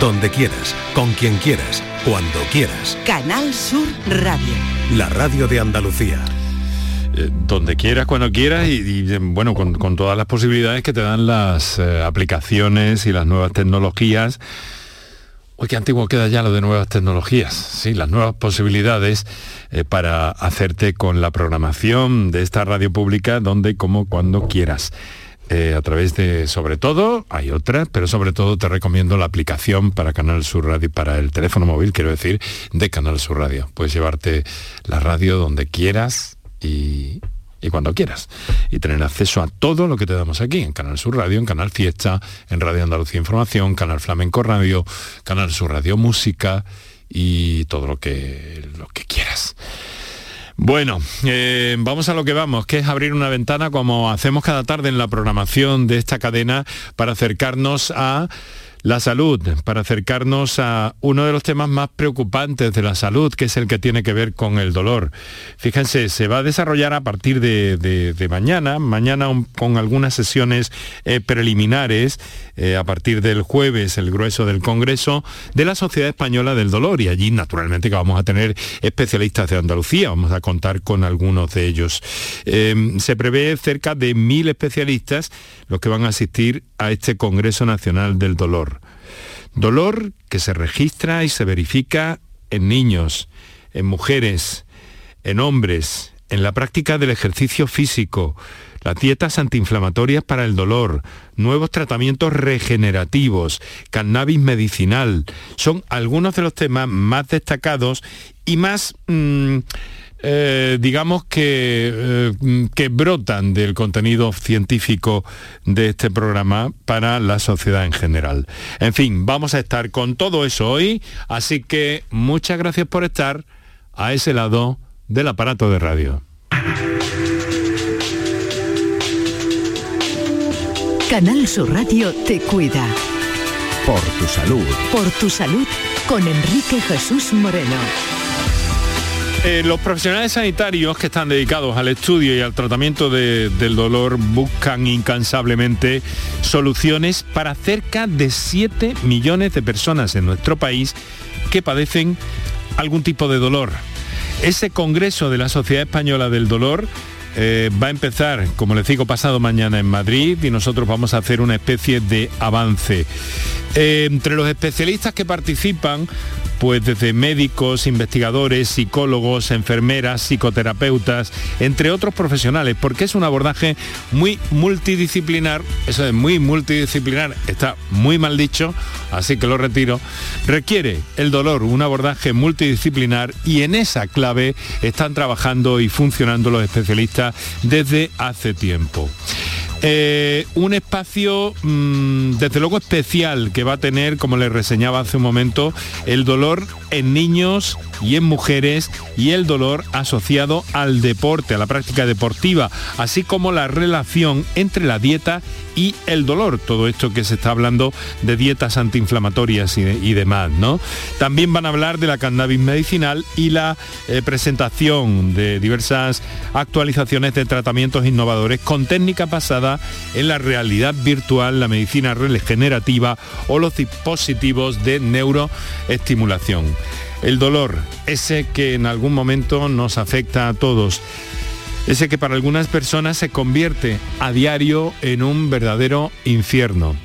donde quieras, con quien quieras, cuando quieras. Canal Sur Radio. La radio de Andalucía. Eh, donde quieras, cuando quieras y, bueno, con, todas las posibilidades que te dan las eh, aplicaciones y las nuevas tecnologías. Uy, qué antiguo queda ya lo de nuevas tecnologías. Sí, las nuevas posibilidades eh, para hacerte con la programación de esta radio pública donde, como, cuando quieras. A través de, sobre todo, hay otras, pero sobre todo te recomiendo la aplicación para Canal Sur Radio, para el teléfono móvil, quiero decir, de Canal Sur Radio. Puedes llevarte la radio donde quieras, y, cuando quieras. Y tener acceso a todo lo que te damos aquí, en Canal Sur Radio, en Canal Fiesta, en Radio Andalucía Información, Canal Flamenco Radio, Canal Sur Radio Música y todo lo que, lo que quieras. Bueno, eh, vamos a lo que vamos, que es abrir una ventana como hacemos cada tarde en la programación de esta cadena para acercarnos a la salud, para acercarnos a uno de los temas más preocupantes de la salud, que es el que tiene que ver con el dolor. Fíjense, se va a desarrollar a partir de, mañana, mañana con algunas sesiones eh, preliminares, eh, a partir del jueves, el grueso del Congreso de la Sociedad Española del Dolor, y allí naturalmente que vamos a tener especialistas de Andalucía, vamos a contar con algunos de ellos. Eh, se prevé cerca de mil especialistas los que van a asistir a este Congreso Nacional del Dolor. Dolor que se registra y se verifica en niños, en mujeres, en hombres, en la práctica del ejercicio físico, las dietas antiinflamatorias para el dolor, nuevos tratamientos regenerativos, cannabis medicinal, son algunos de los temas más destacados y más... Mm, eh, digamos que, eh, que brotan del contenido científico de este programa para la sociedad en general. En fin, vamos a estar con todo eso hoy, así que muchas gracias por estar a ese lado del aparato de radio. Canal Sur Radio te cuida. Por tu salud. Por tu salud con Enrique Jesús Moreno. Eh, los profesionales sanitarios que están dedicados al estudio y al tratamiento del dolor buscan incansablemente soluciones para cerca de 7 millones de personas en nuestro país que padecen algún tipo de dolor. Ese Congreso de la Sociedad Española del Dolor eh, va a empezar, como les digo, pasado mañana en Madrid y nosotros vamos a hacer una especie de avance. Eh, entre los especialistas que participan pues desde médicos, investigadores, psicólogos, enfermeras, psicoterapeutas, entre otros profesionales, porque es un abordaje muy multidisciplinar, eso es muy multidisciplinar, está muy mal dicho, así que lo retiro, requiere el dolor un abordaje multidisciplinar y en esa clave están trabajando y funcionando los especialistas desde hace tiempo. Eh, un espacio mm, desde luego especial que va a tener, como les reseñaba hace un momento, el dolor en niños y en mujeres y el dolor asociado al deporte, a la práctica deportiva, así como la relación entre la dieta y el dolor, todo esto que se está hablando de dietas antiinflamatorias y, demás, ¿no? También van a hablar de la cannabis medicinal y la eh, presentación de diversas actualizaciones de tratamientos innovadores con técnica basada en la realidad virtual, la medicina regenerativa o los dispositivos de neuroestimulación. El dolor, ese que en algún momento nos afecta a todos, ese que para algunas personas se convierte a diario en un verdadero infierno.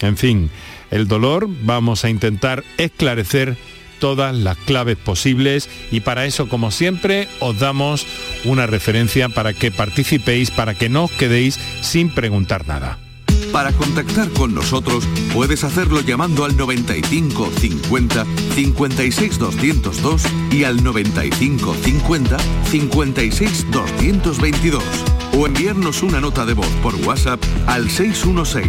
En fin, el dolor vamos a intentar esclarecer todas las claves posibles y para eso, como siempre, os damos una referencia para que participéis, para que no os quedéis sin preguntar nada. Para contactar con nosotros puedes hacerlo llamando al 95 50 56 202 y al 95 50 56 222 o enviarnos una nota de voz por WhatsApp al 616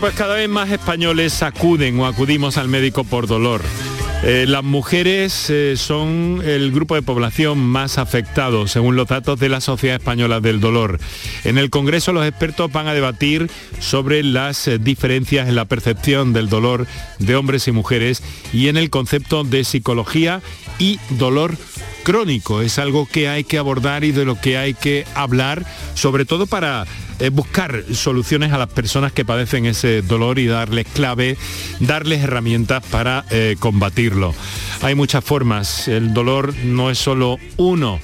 Pues cada vez más españoles acuden o acudimos al médico por dolor. Eh, las mujeres eh, son el grupo de población más afectado, según los datos de la Sociedad Española del Dolor. En el Congreso los expertos van a debatir sobre las eh, diferencias en la percepción del dolor de hombres y mujeres y en el concepto de psicología y dolor crónico. Es algo que hay que abordar y de lo que hay que hablar, sobre todo para eh, buscar soluciones a las personas que padecen ese dolor y darles clave, darles herramientas para eh, combatirlo. Hay muchas formas, el dolor no es solo uno.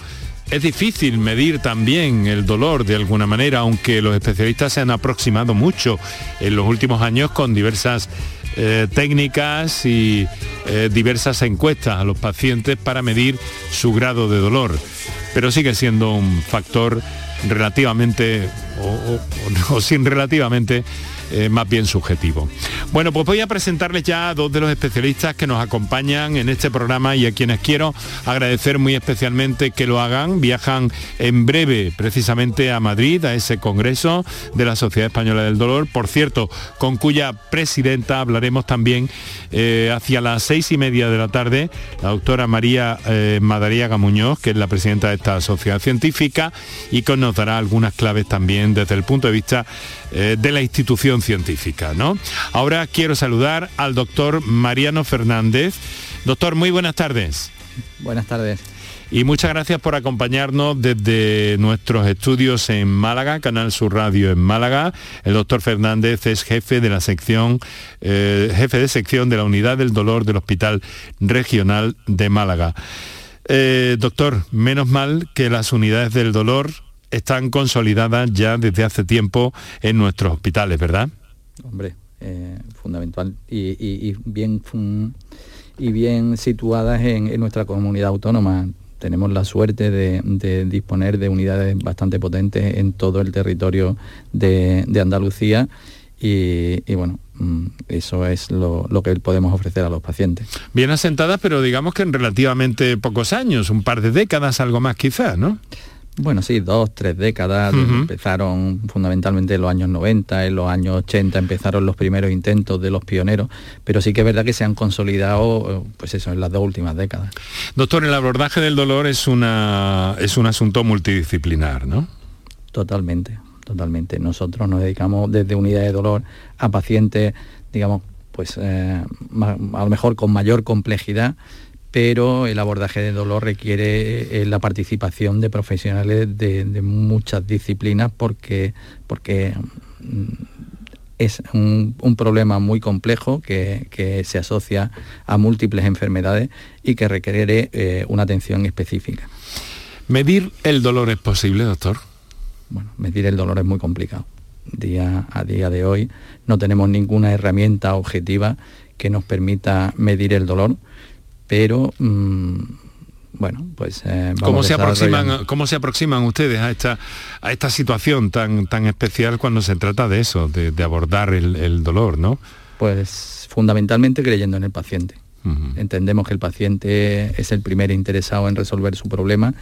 Es difícil medir también el dolor de alguna manera, aunque los especialistas se han aproximado mucho en los últimos años con diversas eh, técnicas y eh, diversas encuestas a los pacientes para medir su grado de dolor. Pero sigue siendo un factor relativamente o sin relativamente más bien subjetivo. Bueno, pues voy a presentarles ya a dos de los especialistas que nos acompañan en este programa y a quienes quiero agradecer muy especialmente que lo hagan. Viajan en breve precisamente a Madrid, a ese congreso de la Sociedad Española del Dolor, por cierto, con cuya presidenta hablaremos también eh, hacia las seis y media de la tarde, la doctora María eh, Madariaga Muñoz, que es la presidenta de esta sociedad científica y que nos dará algunas claves también desde el punto de vista eh, de la institución científica. ¿no? Ahora quiero saludar al doctor Mariano Fernández. Doctor, muy buenas tardes. Buenas tardes. Y muchas gracias por acompañarnos desde nuestros estudios en Málaga, Canal Sur Radio en Málaga. El doctor Fernández es jefe de la sección, eh, jefe de sección de la Unidad del Dolor del Hospital Regional de Málaga. Eh, doctor, menos mal que las unidades del dolor están consolidadas ya desde hace tiempo en nuestros hospitales, ¿verdad? Hombre, eh, fundamental y, bien y bien situadas en, nuestra comunidad autónoma. Tenemos la suerte de, disponer de unidades bastante potentes en todo el territorio de, Andalucía y, bueno, mm, eso es lo, lo, que podemos ofrecer a los pacientes. Bien asentadas, pero digamos que en relativamente pocos años, un par de décadas, algo más quizás, ¿no? Bueno, sí, dos, tres décadas. Empezaron fundamentalmente en los años 90, en los años 80 empezaron los primeros intentos de los pioneros, pero sí que es verdad que se han consolidado, pues eso, en las dos últimas décadas. Doctor, el abordaje del dolor es, una, es un asunto multidisciplinar, ¿no? Totalmente, totalmente. Nosotros nos dedicamos desde unidad de dolor a pacientes, digamos, pues eh, a lo mejor con mayor complejidad pero el abordaje de dolor requiere eh, la participación de profesionales de, muchas disciplinas porque, porque mm, es un, problema muy complejo que, se asocia a múltiples enfermedades y que requiere eh, una atención específica. ¿Medir el dolor es posible, doctor? Bueno, medir el dolor es muy complicado. Día a día de hoy no tenemos ninguna herramienta objetiva que nos permita medir el dolor pero mm, bueno, pues eh, ¿Cómo, se aproximan, ¿Cómo se aproximan ustedes a esta, a esta situación tan, tan especial cuando se trata de eso, de, abordar el, dolor, ¿no? Pues fundamentalmente creyendo en el paciente. Entendemos que el paciente es el primer interesado en resolver su problema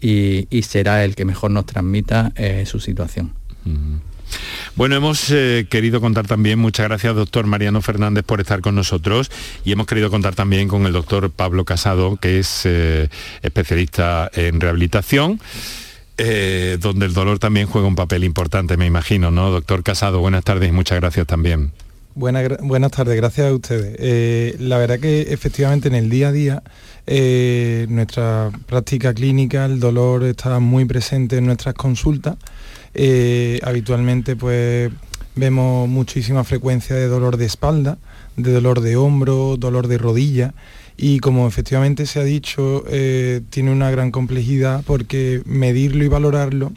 y, será el que mejor nos transmita eh, su situación. Bueno, hemos eh, querido contar también, muchas gracias doctor Mariano Fernández por estar con nosotros y hemos querido contar también con el doctor Pablo Casado, que es eh, especialista en rehabilitación. Eh, donde el dolor también juega un papel importante, me imagino, ¿no? Doctor Casado, buenas tardes y muchas gracias también. buenas tardes, gracias a ustedes. la verdad que efectivamente en el día a día nuestra práctica clínica, el dolor está muy presente en nuestras consultas eh, habitualmente pues vemos muchísima frecuencia de dolor de espalda, de dolor de hombro, dolor de rodilla y como efectivamente se ha dicho, eh, tiene una gran complejidad porque medirlo y valorarlo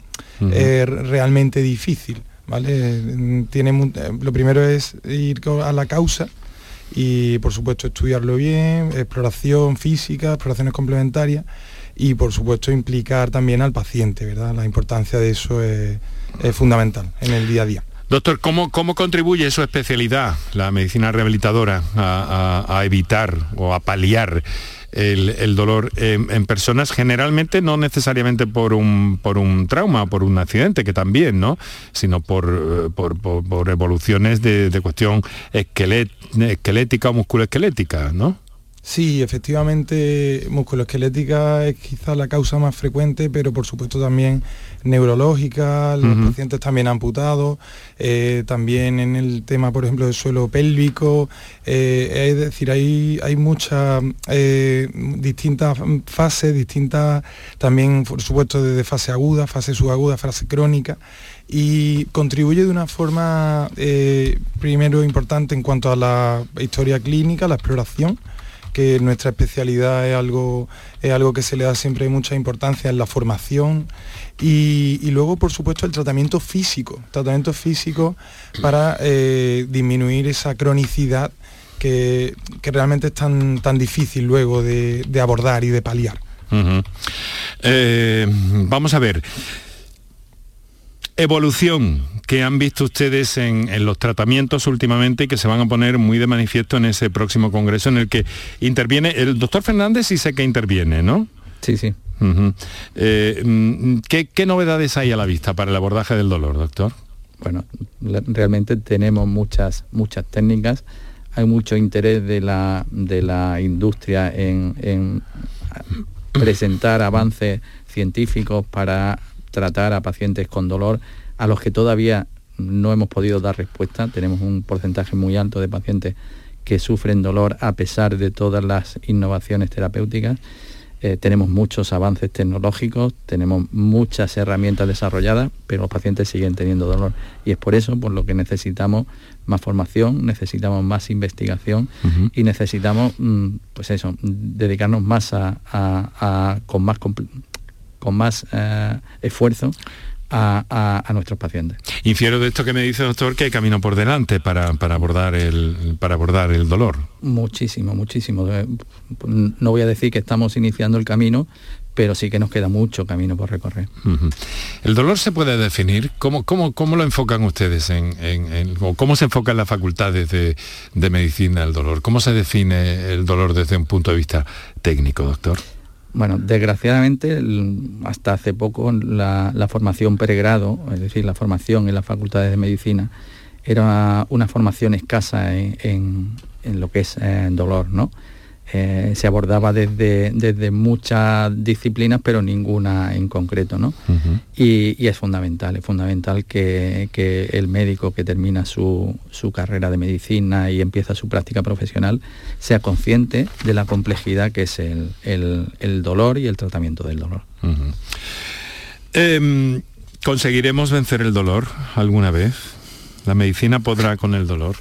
es realmente difícil. ¿vale? Tiene, lo primero es ir a la causa y por supuesto estudiarlo bien, exploración física, exploraciones complementarias y por supuesto implicar también al paciente, ¿verdad? La importancia de eso es, fundamental en el día a día. Doctor, ¿cómo, ¿cómo, contribuye su especialidad, la medicina rehabilitadora, a, evitar o a paliar el, dolor en, personas, generalmente no necesariamente por un, por un trauma, por un accidente, que también, ¿no? Sino por, por, evoluciones de, cuestión esquelética o musculoesquelética, ¿no? Sí, efectivamente, musculoesquelética es quizá la causa más frecuente, pero por supuesto también neurológica, los pacientes también amputados, eh, también en el tema, por ejemplo, del suelo pélvico, eh, es decir, hay, hay muchas eh, distintas fases, distintas también, por supuesto, desde fase aguda, fase subaguda, fase crónica, y contribuye de una forma, primero, importante en cuanto a la historia clínica, la exploración, que nuestra especialidad es algo, es algo que se le da siempre mucha importancia en la formación y, luego, por supuesto, el tratamiento físico, tratamiento físico para eh, disminuir esa cronicidad que, realmente es tan, tan difícil luego de, abordar y de paliar. Eh, vamos a ver, evolución que han visto ustedes en, los tratamientos últimamente y que se van a poner muy de manifiesto en ese próximo congreso en el que interviene el doctor Fernández y sé que interviene, ¿no? Sí, sí. Eh, mm, ¿qué, novedades hay a la vista para el abordaje del dolor, doctor? Bueno, realmente tenemos muchas, muchas técnicas, hay mucho interés de la, de la industria en presentar avances científicos para tratar a pacientes con dolor a los que todavía no hemos podido dar respuesta. Tenemos un porcentaje muy alto de pacientes que sufren dolor a pesar de todas las innovaciones terapéuticas. Eh, tenemos muchos avances tecnológicos, tenemos muchas herramientas desarrolladas, pero los pacientes siguen teniendo dolor. Y es por eso por lo que necesitamos más formación, necesitamos más investigación y necesitamos, mm, pues eso, dedicarnos más a, con más con más eh, esfuerzo a, nuestros pacientes. Infiero de esto que me dice doctor que hay camino por delante para, abordar el, para abordar el dolor. Muchísimo, muchísimo. Eh, no voy a decir que estamos iniciando el camino, pero sí que nos queda mucho camino por recorrer. ¿El dolor se puede definir? ¿Cómo, cómo, cómo lo enfocan ustedes? En, ¿Cómo se enfoca en las facultades de, de medicina el dolor? ¿Cómo se define el dolor desde un punto de vista técnico, doctor? Bueno, desgraciadamente, hasta hace poco la, formación pregrado, es decir, la formación en las facultades de medicina, era una formación escasa en, lo que es eh, dolor, ¿no? Eh, se abordaba desde, desde, muchas disciplinas, pero ninguna en concreto, ¿no? y, es fundamental, es fundamental que, el médico que termina su, carrera de medicina y empieza su práctica profesional sea consciente de la complejidad que es el, dolor y el tratamiento del dolor. Em, ¿Conseguiremos vencer el dolor alguna vez? ¿La medicina podrá con el dolor?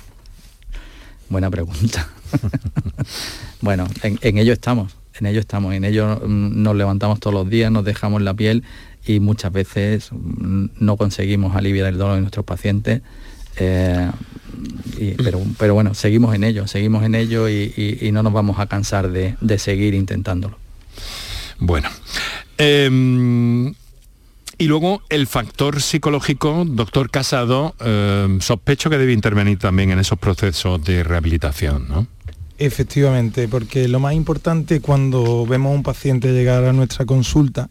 Buena pregunta. bueno, en, ello estamos, en ello estamos, en ello mm, nos levantamos todos los días, nos dejamos la piel y muchas veces mm, no conseguimos aliviar el dolor de nuestros pacientes. Eh, pero, bueno, seguimos en ello, seguimos en ello y, no nos vamos a cansar de, seguir intentándolo. Bueno. Em, y luego el factor psicológico, doctor Casado, em, sospecho que debe intervenir también en esos procesos de rehabilitación, ¿no? Efectivamente, porque lo más importante cuando vemos a un paciente llegar a nuestra consulta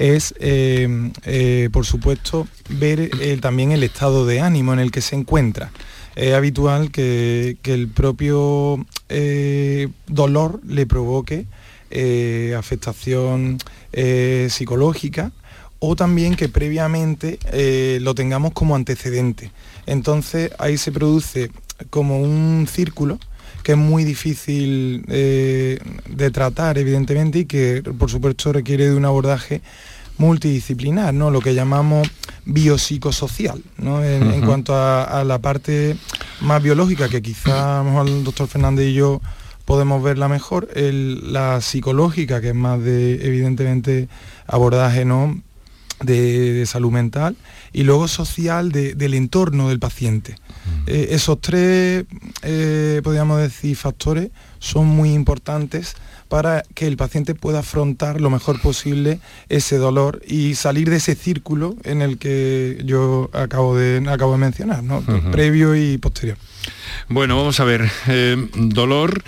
es, eh, eh, por supuesto, ver eh, también el estado de ánimo en el que se encuentra. Es habitual que, el propio dolor le provoque afectación psicológica o también que previamente lo tengamos como antecedente. Entonces ahí se produce como un círculo que es muy difícil eh, de tratar, evidentemente, y que por supuesto requiere de un abordaje multidisciplinar, ¿no? lo que llamamos biopsicosocial, ¿no? en, cuanto a, la parte más biológica, que quizá a lo mejor el doctor Fernández y yo podemos verla mejor, la psicológica, que es más de, evidentemente, abordaje ¿no? de, salud mental, y luego social del entorno del paciente. Eh, esos tres, eh, podríamos decir, factores son muy importantes para que el paciente pueda afrontar lo mejor posible ese dolor y salir de ese círculo en el que yo acabo de, acabo de mencionar, previo y posterior. Bueno, vamos a ver, eh, dolor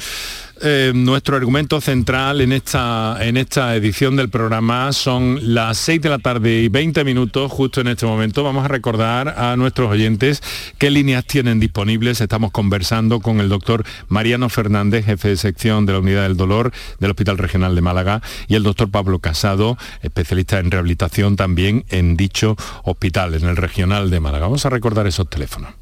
eh, nuestro argumento central en esta, en esta edición del programa. Son las 6 de la tarde y 20 minutos justo en este momento. Vamos a recordar a nuestros oyentes qué líneas tienen disponibles. Estamos conversando con el doctor Mariano Fernández, jefe de sección de la Unidad del Dolor del Hospital Regional de Málaga, y el doctor Pablo Casado, especialista en rehabilitación también en dicho hospital, en el Regional de Málaga. Vamos a recordar esos teléfonos.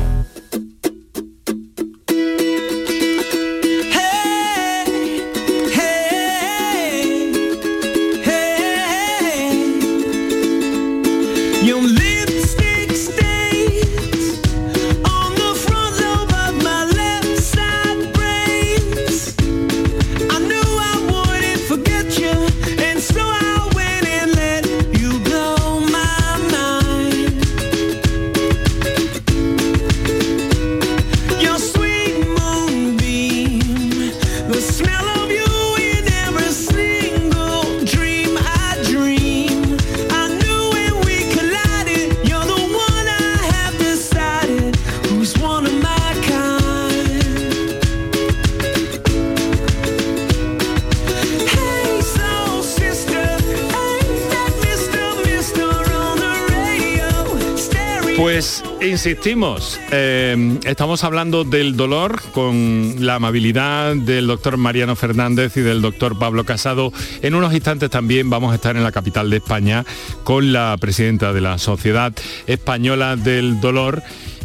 Insistimos, eh, estamos hablando del dolor con la amabilidad del doctor Mariano Fernández y del doctor Pablo Casado. En unos instantes también vamos a estar en la capital de España con la presidenta de la Sociedad Española del Dolor.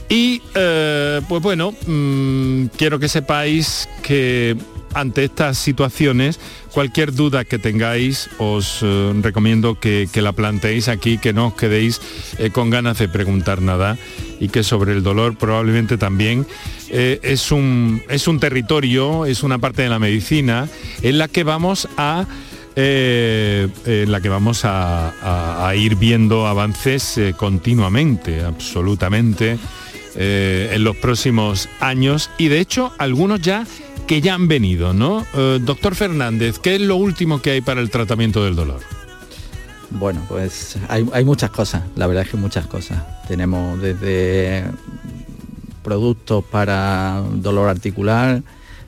Y eh, pues bueno, mm, quiero que sepáis que ante estas situaciones, cualquier duda que tengáis, os eh, recomiendo que, la planteéis aquí, que no os quedéis con ganas de preguntar nada y que sobre el dolor probablemente también eh, es, un, es un territorio, es una parte de la medicina en la que vamos a eh, en la que vamos a, ir viendo avances eh, continuamente, absolutamente, en los próximos años. Y de hecho algunos ya que ya han venido, ¿no? doctor Fernández, ¿qué es lo último que hay para el tratamiento del dolor? Bueno, pues hay, muchas cosas, la verdad es que muchas cosas. Tenemos desde productos para dolor articular,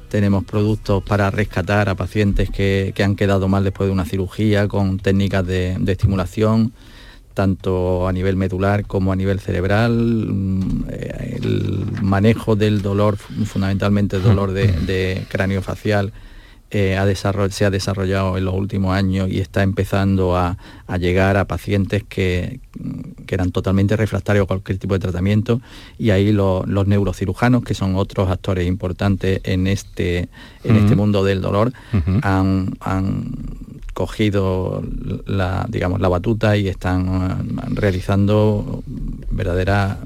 tenemos productos para rescatar a pacientes que, han quedado mal después de una cirugía con técnicas de, estimulación, tanto a nivel medular como a nivel cerebral, mm, el manejo del dolor, fundamentalmente el dolor de, de cráneo facial eh, se ha desarrollado en los últimos años y está empezando a, llegar a pacientes que, eran totalmente refractarios a cualquier tipo de tratamiento. Y ahí los neurocirujanos, que son otros actores importantes en este, en este mundo del dolor, han, cogido la, digamos, la batuta y están uh, realizando verdaderas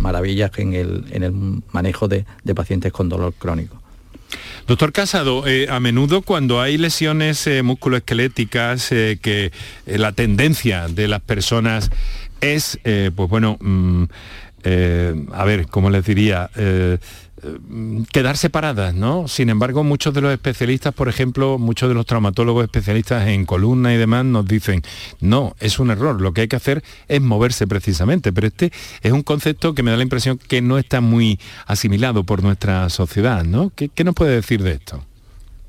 maravillas en el, en el manejo de pacientes con dolor crónico. Doctor Casado, eh, a menudo cuando hay lesiones eh, musculoesqueléticas, eh, que la tendencia de las personas es, pues bueno, mm, a ver, ¿cómo les diría? Eh, quedar separadas, ¿no? Sin embargo, muchos de los especialistas, por ejemplo, muchos de los traumatólogos especialistas en columna y demás nos dicen, no, es un error, lo que hay que hacer es moverse precisamente, pero este es un concepto que me da la impresión que no está muy asimilado por nuestra sociedad, ¿no? ¿Qué, nos puede decir de esto?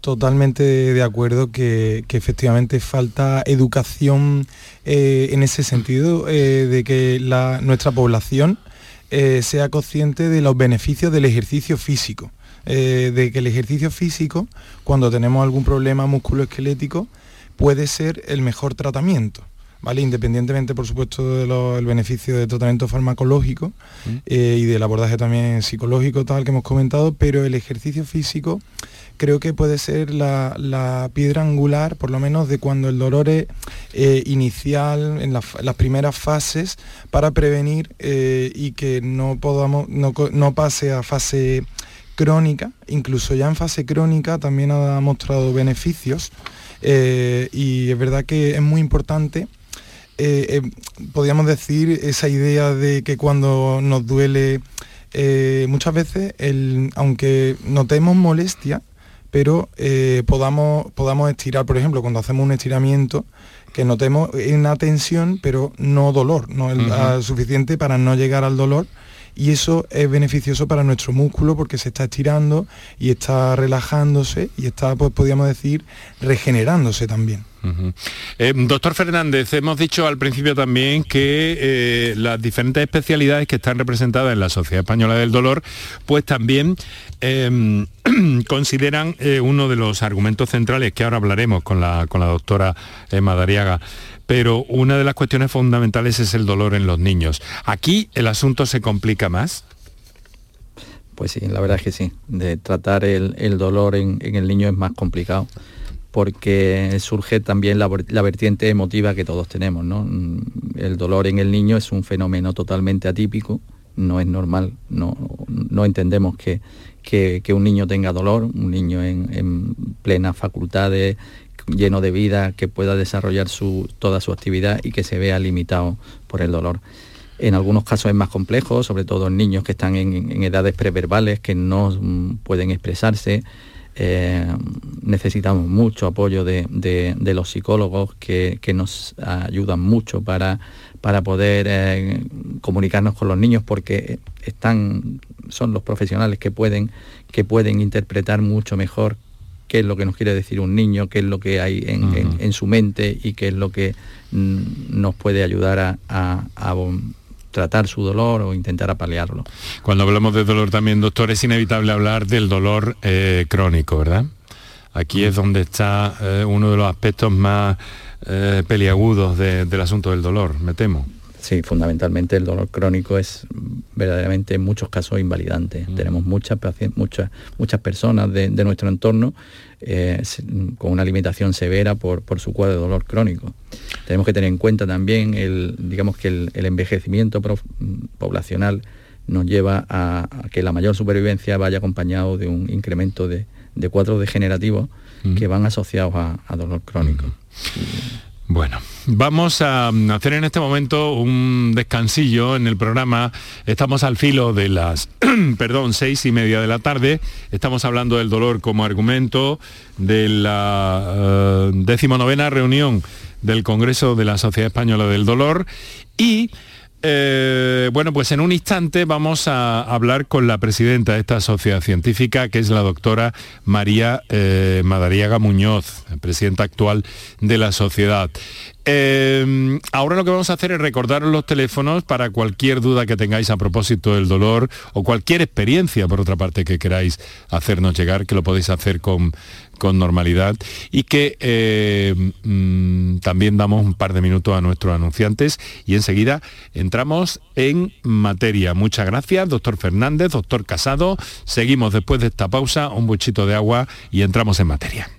Totalmente de acuerdo que, efectivamente falta educación eh, en ese sentido, eh, de que nuestra población eh, sea consciente de los beneficios del ejercicio físico. Eh, de que el ejercicio físico, cuando tenemos algún problema musculoesquelético, puede ser el mejor tratamiento. Independientemente, por supuesto, del beneficio del tratamiento farmacológico eh, y del abordaje también psicológico, tal que hemos comentado, pero el ejercicio físico creo que puede ser la, piedra angular, por lo menos de cuando el dolor es eh, inicial, en, las primeras fases, para prevenir eh, y que no, podamos, no, pase a fase crónica, incluso ya en fase crónica también ha mostrado beneficios y es verdad que es muy importante eh, podríamos decir esa idea de que cuando nos duele, muchas veces, el, aunque notemos molestia, pero podamos, podamos estirar, por ejemplo, cuando hacemos un estiramiento, que notemos una tensión, pero no dolor, no es suficiente para no llegar al dolor y eso es beneficioso para nuestro músculo porque se está estirando y está relajándose y está, pues podríamos decir, regenerándose también. Eh, doctor Fernández, hemos dicho al principio también que eh, las diferentes especialidades que están representadas en la Sociedad Española del Dolor, pues también em, consideran eh, uno de los argumentos centrales que ahora hablaremos con la, con la doctora Madariaga, pero una de las cuestiones fundamentales es el dolor en los niños. ¿Aquí el asunto se complica más? Pues sí, la verdad es que sí. De tratar el, dolor en, el niño es más complicado porque surge también la, vertiente emotiva que todos tenemos. ¿no? El dolor en el niño es un fenómeno totalmente atípico, no es normal, no, entendemos que, un niño tenga dolor, un niño en plenas facultades, lleno de vida, que pueda desarrollar toda su actividad y que se vea limitado por el dolor. En algunos casos es más complejo, sobre todo en niños que están en, edades preverbales, que no mm, pueden expresarse. Eh, necesitamos mucho apoyo de, los psicólogos que, nos ayudan mucho para, para poder eh, comunicarnos con los niños porque están, son los profesionales que pueden, que pueden interpretar mucho mejor qué es lo que nos quiere decir un niño, qué es lo que hay en, su mente y qué es lo que mm, nos puede ayudar a, tratar su dolor o intentar apalearlo. Cuando hablamos de dolor también, doctor, es inevitable hablar del dolor eh, crónico, ¿verdad? Aquí es donde está eh, uno de los aspectos más eh, peliagudos del asunto del dolor, me temo. Sí, fundamentalmente el dolor crónico es verdaderamente en muchos casos invalidante. Mm. Tenemos muchas, muchas, muchas personas de, nuestro entorno eh, con una limitación severa por, su cuadro de dolor crónico. Tenemos que tener en cuenta también el, digamos que el, envejecimiento poblacional nos lleva a, que la mayor supervivencia vaya acompañado de un incremento de, cuadros degenerativos mm. que van asociados a, dolor crónico. Mm. Bueno, vamos a hacer en este momento un descansillo en el programa. Estamos al filo de las, perdón, seis y media de la tarde. Estamos hablando del dolor como argumento de la uh, decimonovena reunión del Congreso de la Sociedad Española del Dolor y eh, bueno, pues en un instante vamos a hablar con la presidenta de esta sociedad científica, que es la doctora María eh, Madariaga Muñoz, presidenta actual de la sociedad. Eh, ahora lo que vamos a hacer es recordaros los teléfonos para cualquier duda que tengáis a propósito del dolor o cualquier experiencia, por otra parte, que queráis hacernos llegar, que lo podéis hacer con, con normalidad y que eh, mm, también damos un par de minutos a nuestros anunciantes y enseguida entramos en materia. Muchas gracias, doctor Fernández, doctor Casado. Seguimos después de esta pausa, un buchito de agua y entramos en materia.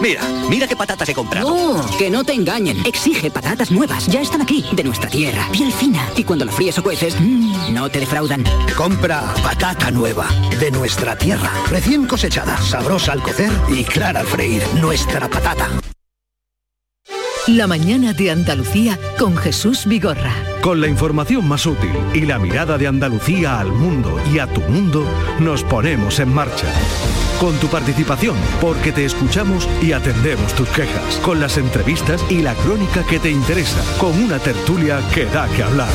Mira, mira qué patatas he comprado. No, que no te engañen. Exige patatas nuevas. Ya están aquí, de nuestra tierra. Piel fina. Y cuando la fríes o cueces, mmm, no te defraudan. Compra patata nueva, de nuestra tierra. Recién cosechada, sabrosa al cocer y clara al freír. Nuestra patata. La mañana de Andalucía con Jesús Vigorra. Con la información más útil y la mirada de Andalucía al mundo y a tu mundo, nos ponemos en marcha con tu participación, porque te escuchamos y atendemos tus quejas, con las entrevistas y la crónica que te interesa, con una tertulia que da que hablar.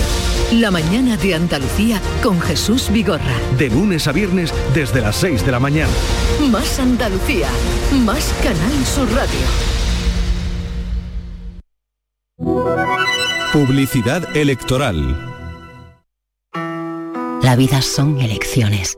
La mañana de Andalucía con Jesús Vigorra. De lunes a viernes desde las 6 de la mañana. Más Andalucía, más Canal Sur Radio. Publicidad electoral. La vida son elecciones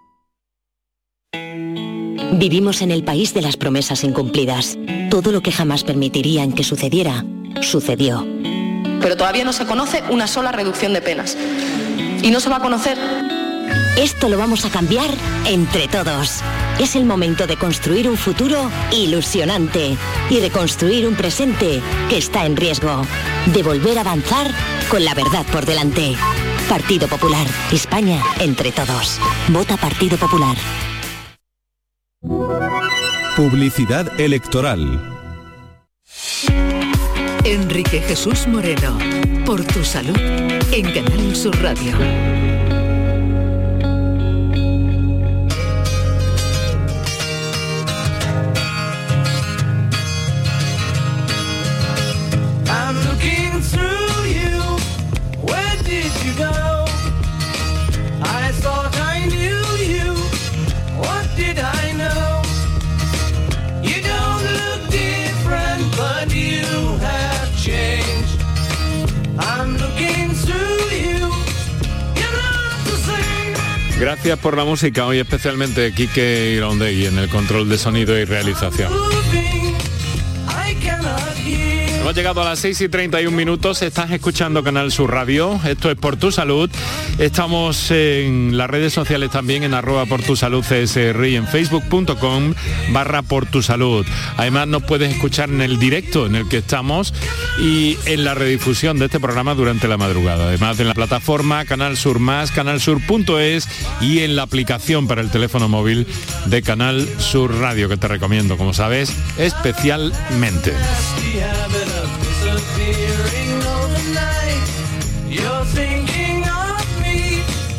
Vivimos en el país de las promesas incumplidas. Todo lo que jamás permitirían que sucediera, sucedió. Pero todavía no se conoce una sola reducción de penas. Y no se va a conocer esto lo vamos a cambiar entre todos. Es el momento de construir un futuro ilusionante y de construir un presente que está en riesgo. De volver a avanzar con la verdad por delante. Partido Popular. España entre todos. Vota Partido Popular. Publicidad electoral. Enrique Jesús Moreno. Por tu salud. En Canal Sur Radio. Gracias por la música, hoy especialmente Quique Irondegui en el control de sonido y realización. Hemos llegado a las 6 y 31 minutos, estás escuchando Canal Sur Radio, esto es Por Tu Salud, estamos en las redes sociales también en arroba por tu salud CSR y en facebook.com barra por tu salud. Además nos puedes escuchar en el directo en el que estamos y en la redifusión de este programa durante la madrugada. Además en la plataforma Canal Sur Más, canalsur.es y en la aplicación para el teléfono móvil de Canal Sur Radio que te recomiendo, como sabes, especialmente.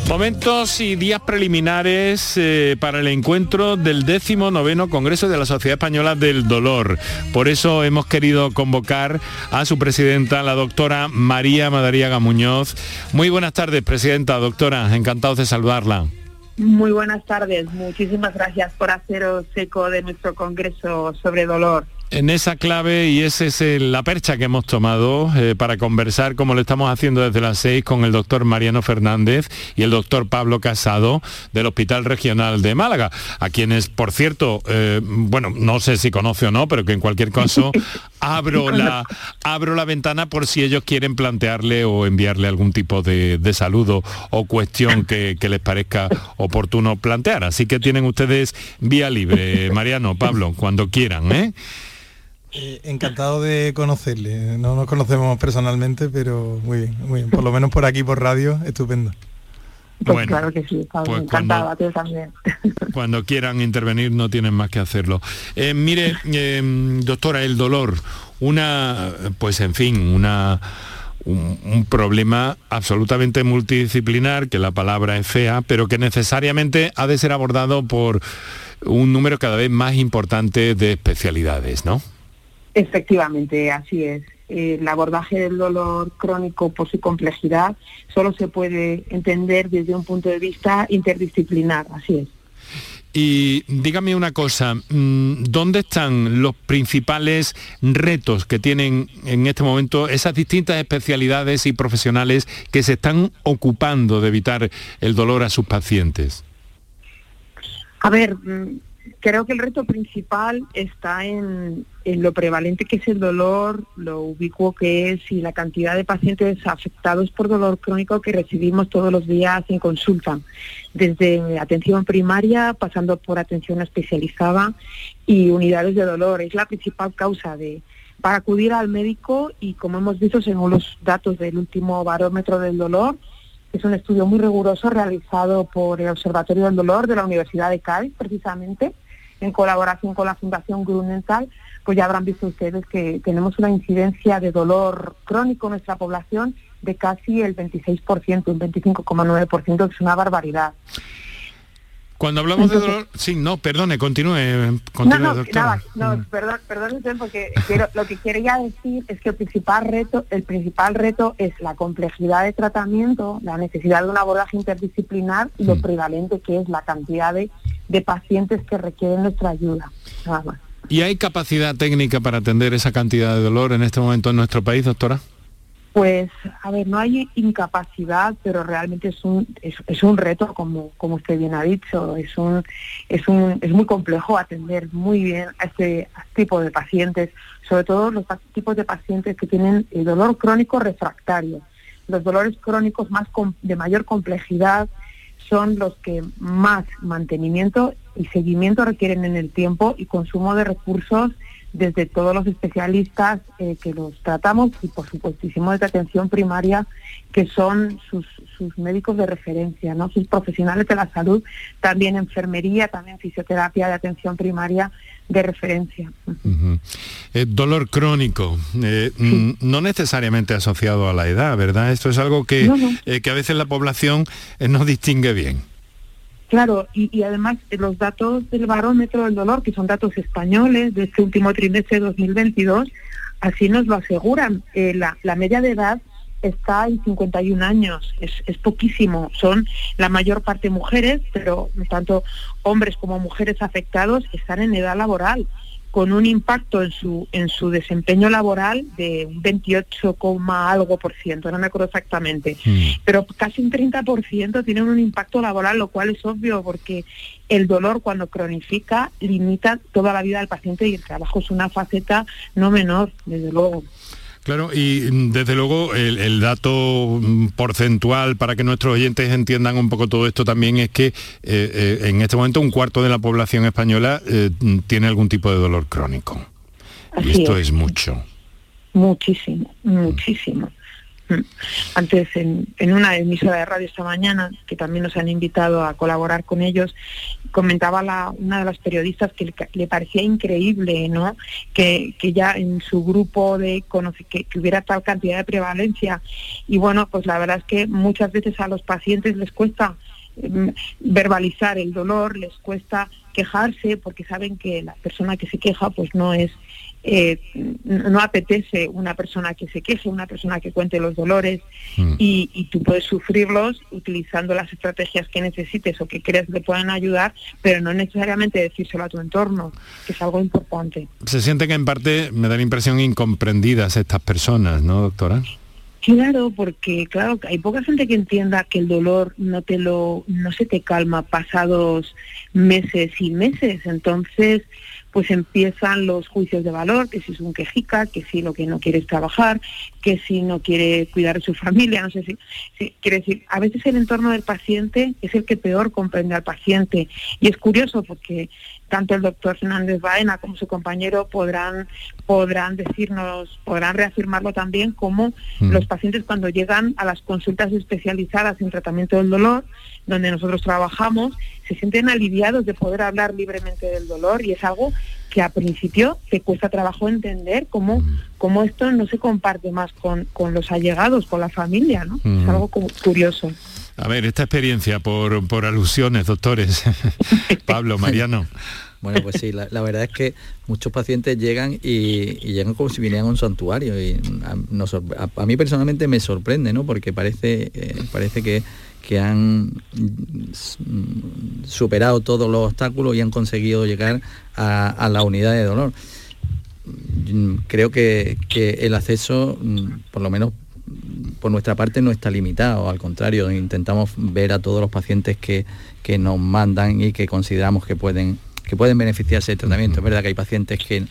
Momentos y días preliminares eh, para el encuentro del décimo noveno Congreso de la Sociedad Española del Dolor. Por eso hemos querido convocar a su presidenta, la doctora María Madariaga Muñoz. Muy buenas tardes, presidenta, doctora, encantados de saludarla. Muy buenas tardes, muchísimas gracias por haceros eco de nuestro Congreso sobre Dolor en esa clave y esa es la percha que hemos tomado eh, para conversar como lo estamos haciendo desde las seis con el doctor Mariano Fernández y el doctor Pablo Casado del Hospital Regional de Málaga, a quienes, por cierto, eh, bueno, no sé si conoce o no, pero que en cualquier caso abro la, abro la ventana por si ellos quieren plantearle o enviarle algún tipo de, saludo o cuestión que, que les parezca oportuno plantear. Así que tienen ustedes vía libre, Mariano, Pablo, cuando quieran. ¿eh? Eh, encantado de conocerle. No nos conocemos personalmente, pero muy bien, muy bien. Por lo menos por aquí, por radio, estupendo. Pues claro que sí, pues encantado, a ti también. Cuando quieran intervenir no tienen más que hacerlo. Eh, mire, em, doctora, el dolor, una, pues en fin, una... un, problema absolutamente multidisciplinar, que la palabra es fea, pero que necesariamente ha de ser abordado por un número cada vez más importante de especialidades, ¿no? Efectivamente, así es. El abordaje del dolor crónico por su complejidad solo se puede entender desde un punto de vista interdisciplinar, así es. Y dígame una cosa, mm, ¿dónde están los principales retos que tienen en este momento esas distintas especialidades y profesionales que se están ocupando de evitar el dolor a sus pacientes? A ver, creo que el reto principal está en, lo prevalente que es el dolor, lo ubicuo que es y la cantidad de pacientes afectados por dolor crónico que recibimos todos los días en consulta, desde atención primaria, pasando por atención especializada y unidades de dolor. Es la principal causa de para acudir al médico y como hemos visto según los datos del último barómetro del dolor, es un estudio muy riguroso realizado por el Observatorio del Dolor de la Universidad de Cádiz, precisamente, en colaboración con la Fundación Grunenthal, pues ya habrán visto ustedes que tenemos una incidencia de dolor crónico en nuestra población de casi el 26%, un 25,9%, que es una barbaridad. Cuando hablamos de dolor, sí, no, perdone, continúe, continúe no, no, Nada, no, mm. perdón, perdón usted, porque lo que quería decir es que el principal reto, el principal reto es la complejidad de tratamiento, la necesidad de un abordaje interdisciplinar y lo mm. prevalente que es la cantidad de de pacientes que requieren nuestra ayuda. Nada más. ¿Y hay capacidad técnica para atender esa cantidad de dolor en este momento en nuestro país, doctora? Pues, a ver, no hay incapacidad, pero realmente es un, es, un reto, como, como usted bien ha dicho. Es, un, es, un, es muy complejo atender muy bien a este, tipo de pacientes, sobre todo los tipos de pacientes que tienen el dolor crónico refractario. Los dolores crónicos más de mayor complejidad son los que más mantenimiento y seguimiento requieren en el tiempo y consumo de recursos desde todos los especialistas eh, que los tratamos y por supuestísimo de atención primaria que son sus, médicos de referencia, ¿no? sus profesionales de la salud, también enfermería, también fisioterapia de atención primaria de referencia. Eh, dolor crónico, eh, mm, no necesariamente asociado a la edad, ¿verdad? Esto es algo que, que a veces la población no distingue bien. Claro, y, además los datos del barómetro del dolor, que son datos españoles de este último trimestre de 2022, así nos lo aseguran. Eh, la, media de edad está en 51 años, es, es, poquísimo. Son la mayor parte mujeres, pero tanto hombres como mujeres afectados están en edad laboral con un impacto en su, en su desempeño laboral de un 28, algo por ciento, no me acuerdo exactamente, mm. pero casi un 30% tienen un impacto laboral, lo cual es obvio porque el dolor cuando cronifica limita toda la vida del paciente y el trabajo es una faceta no menor, desde luego. Claro, y mm, desde luego el, dato mm, porcentual para que nuestros oyentes entiendan un poco todo esto también es que eh, eh, en este momento un cuarto de la población española eh, mm, tiene algún tipo de dolor crónico. y esto es. mucho. Muchísimo, muchísimo. Antes, en, una emisora de radio esta mañana, que también nos han invitado a colaborar con ellos, comentaba una de las periodistas que le, parecía increíble, ¿no? Que, ya en su grupo de que, que hubiera tal cantidad de prevalencia. Y bueno, pues la verdad es que muchas veces a los pacientes les cuesta mm, verbalizar el dolor, les cuesta quejarse porque saben que la persona que se queja pues no es eh, no apetece una persona que se queje, una persona que cuente los dolores mm. y, tú puedes sufrirlos utilizando las estrategias que necesites o que creas que puedan ayudar, pero no necesariamente decírselo a tu entorno, que es algo importante. Se sienten en parte, me da la impresión, incomprendidas estas personas, ¿no, doctora? Claro, porque claro, hay poca gente que entienda que el dolor no te lo, no se te calma pasados meses y meses. Entonces, pues empiezan los juicios de valor, que si es un quejica, que si lo que no quiere es trabajar, que si no quiere cuidar de su familia, no sé si, si, decir, a veces el entorno del paciente es el que peor comprende al paciente. Y es curioso porque tanto el doctor Fernández Baena como su compañero podrán, podrán decirnos, podrán reafirmarlo también, como mm. los pacientes cuando llegan a las consultas especializadas en tratamiento del dolor, donde nosotros trabajamos, se sienten aliviados de poder hablar libremente del dolor y es algo que a principio te cuesta trabajo entender cómo, mm. cómo esto no se comparte más con, con los allegados, con la familia, ¿no? Es mm. algo curioso. A ver, esta experiencia por, por alusiones, doctores. Pablo, Mariano. Bueno, pues sí, la, verdad es que muchos pacientes llegan y, llegan como si vinieran a un santuario y a, mí personalmente me sorprende, ¿no? Porque parece, eh, parece que, que han superado todos los obstáculos y han conseguido llegar a, la unidad de dolor. Creo que, que el acceso, por lo menos por nuestra parte no está limitado, al contrario, intentamos ver a todos los pacientes que, que nos mandan y que consideramos que pueden que pueden beneficiarse del tratamiento. Es verdad que hay pacientes que,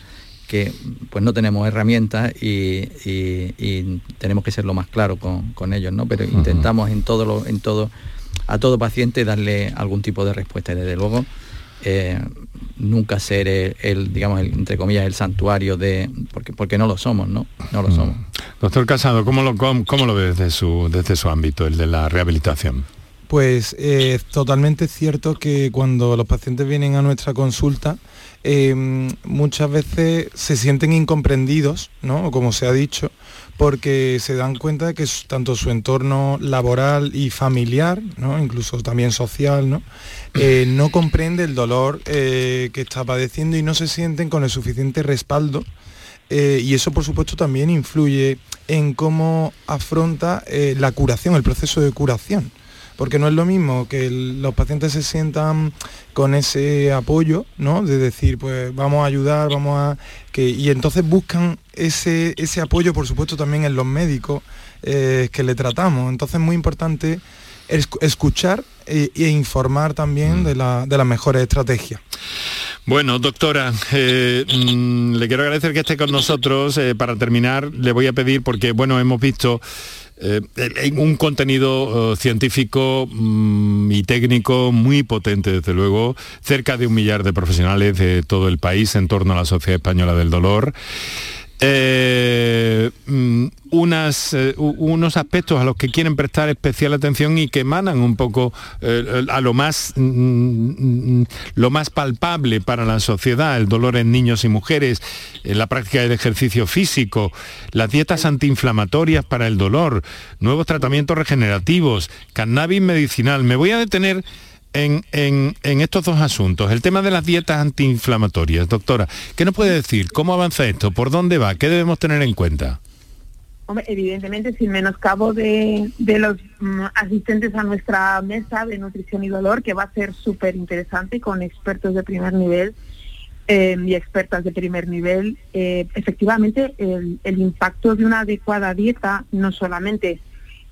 que pues no tenemos herramientas y, tenemos que ser lo más claro con, ellos, ¿no? Pero intentamos en todo lo, en todo, a todo paciente darle algún tipo de respuesta y desde luego eh, nunca ser el, digamos, entre comillas, el santuario de. porque, porque no lo somos, ¿no? No lo somos. Doctor Casado, ¿cómo lo, cómo, lo ve desde su, desde su ámbito, el de la rehabilitación? Pues es eh, totalmente cierto que cuando los pacientes vienen a nuestra consulta, em, muchas veces se sienten incomprendidos, ¿no? Como se ha dicho, porque se dan cuenta de que tanto su entorno laboral y familiar, ¿no? incluso también social, ¿no? Eh, no comprende el dolor eh, que está padeciendo y no se sienten con el suficiente respaldo. y eso, por supuesto, también influye en cómo afronta la curación, el proceso de curación porque no es lo mismo que los pacientes se sientan con ese apoyo, ¿no? De decir, pues vamos a ayudar, vamos a... Que, y entonces buscan ese, ese apoyo, por supuesto, también en los médicos eh, que le tratamos. Entonces es muy importante escuchar e, e informar también mm. de, la, de las mejores estrategias. Bueno, doctora, eh, mm, le quiero agradecer que esté con nosotros. Eh, para terminar, le voy a pedir, porque bueno, hemos visto eh, un contenido científico mm, y técnico muy potente, desde luego, cerca de un millar de profesionales de todo el país en torno a la Sociedad Española del Dolor. Eh, mm, unas, eh, unos aspectos a los que quieren prestar especial atención y que emanan un poco eh, a lo más, mm, mm, lo más palpable para la sociedad, el dolor en niños y mujeres, la práctica del ejercicio físico, las dietas antiinflamatorias para el dolor, nuevos tratamientos regenerativos, cannabis medicinal. Me voy a detener en, estos dos asuntos. El tema de las dietas antiinflamatorias, doctora, ¿qué nos puede decir? ¿Cómo avanza esto? ¿Por dónde va? ¿Qué debemos tener en cuenta? Hombre, evidentemente, sin menoscabo de, de los mm, asistentes a nuestra mesa de nutrición y dolor, que va a ser súper interesante con expertos de primer nivel eh, y expertas de primer nivel, eh, efectivamente el, el impacto de una adecuada dieta no solamente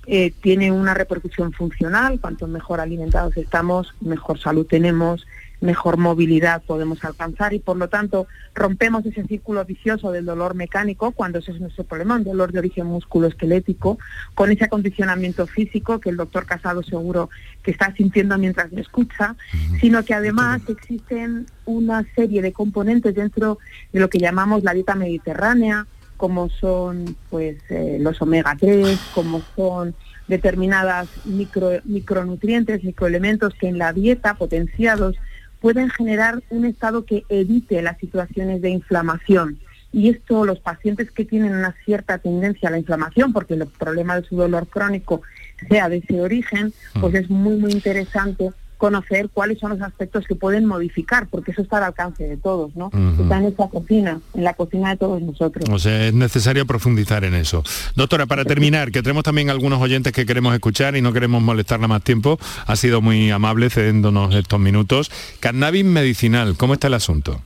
eh, tiene una repercusión funcional, cuanto mejor alimentados estamos, mejor salud tenemos, mejor movilidad podemos alcanzar y por lo tanto rompemos ese círculo vicioso del dolor mecánico cuando ese es nuestro problema, un dolor de origen musculoesquelético, con ese acondicionamiento físico que el doctor Casado seguro que está sintiendo mientras me escucha, sino que además existen una serie de componentes dentro de lo que llamamos la dieta mediterránea, como son pues eh, los omega 3, como son determinadas micro, micronutrientes, microelementos que en la dieta potenciados pueden generar un estado que evite las situaciones de inflamación. Y esto los pacientes que tienen una cierta tendencia a la inflamación, porque el problema de su dolor crónico sea de ese origen, pues mm. es muy, muy interesante conocer cuáles son los aspectos que pueden modificar, porque eso está al alcance de todos, ¿no? Está en esta cocina, en la cocina de todos nosotros. O sea, es necesario profundizar en eso. Doctora, para terminar, que tenemos también algunos oyentes que queremos escuchar y no queremos molestarla más tiempo, ha sido muy amable cediéndonos estos minutos. Cannabis medicinal, ¿cómo está el asunto?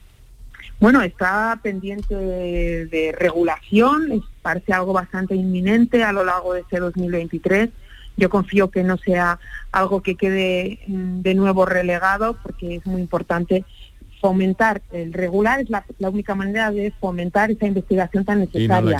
Bueno, está pendiente de regulación, parece algo bastante inminente a lo largo de este 2023 yo confío que no sea algo que quede mm, de nuevo relegado porque es muy importante fomentar el regular es la, única manera de fomentar esa investigación tan necesaria.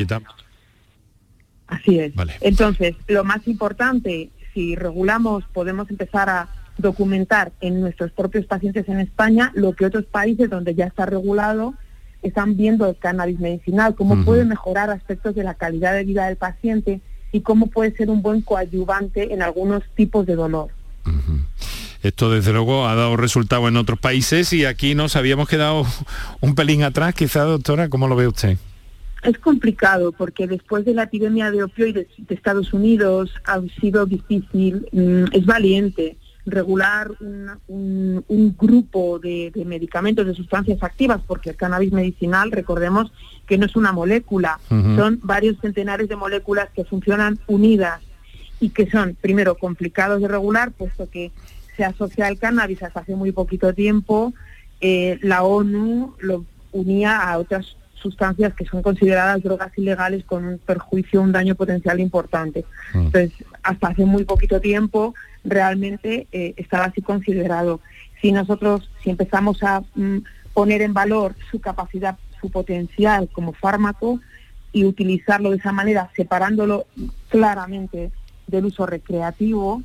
Así es. Entonces, lo más importante, si regulamos, podemos empezar a documentar en nuestros propios pacientes en España lo que otros países donde ya está regulado están viendo el cannabis medicinal, cómo puede mejorar aspectos de la calidad de vida del paciente y cómo puede ser un buen coadyuvante en algunos tipos de dolor. Esto desde luego ha dado resultado en otros países y aquí nos habíamos quedado un pelín atrás, quizá doctora, ¿cómo lo ve usted? Es complicado porque después de la epidemia de opioides de Estados Unidos ha sido difícil, mm, es valiente regular un, grupo de, medicamentos, de sustancias activas, porque el cannabis medicinal, recordemos que no es una molécula, son varios centenares de moléculas que funcionan unidas y que son, primero, complicados de regular, puesto que se asocia al cannabis hasta hace muy poquito tiempo, eh, la ONU lo unía a otras sustancias que son consideradas drogas ilegales con un perjuicio, un daño potencial importante. Entonces, hasta hace muy poquito tiempo realmente eh, estaba así considerado. Si nosotros, si empezamos a mm, poner en valor su capacidad, su potencial como fármaco y utilizarlo de esa manera, separándolo claramente del uso recreativo,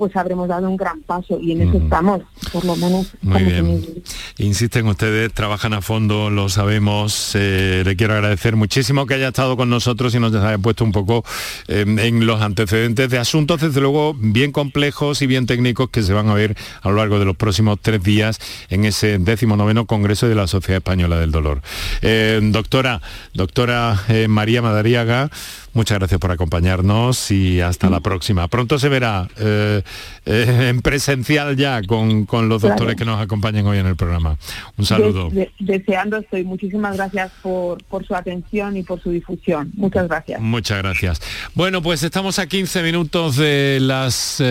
pues habremos dado un gran paso y en eso estamos, por lo menos. Muy bien. Insisten ustedes, trabajan a fondo, lo sabemos. Eh, le quiero agradecer muchísimo que haya estado con nosotros y nos haya puesto un poco em, en los antecedentes de asuntos, desde luego, bien complejos y bien técnicos que se van a ver a lo largo de los próximos tres días en ese décimo noveno Congreso de la Sociedad Española del Dolor. Eh, doctora, doctora eh, María Madariaga, muchas gracias por acompañarnos y hasta la próxima. Pronto se verá eh, eh, en presencial ya con, los doctores que nos acompañan hoy en el programa. Un saludo. deseando estoy. Muchísimas gracias por, por su atención y por su difusión. Muchas gracias. Muchas gracias. Bueno, pues estamos a 15 minutos de las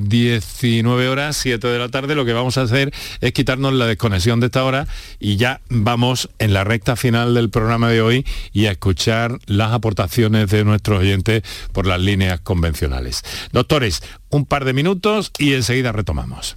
19 horas, 7 de la tarde. Lo que vamos a hacer es quitarnos la desconexión de esta hora y ya vamos en la recta final del programa de hoy y a escuchar las aportaciones de nuestros oyentes por las líneas convencionales. Doctores, un par de minutos y enseguida retomamos.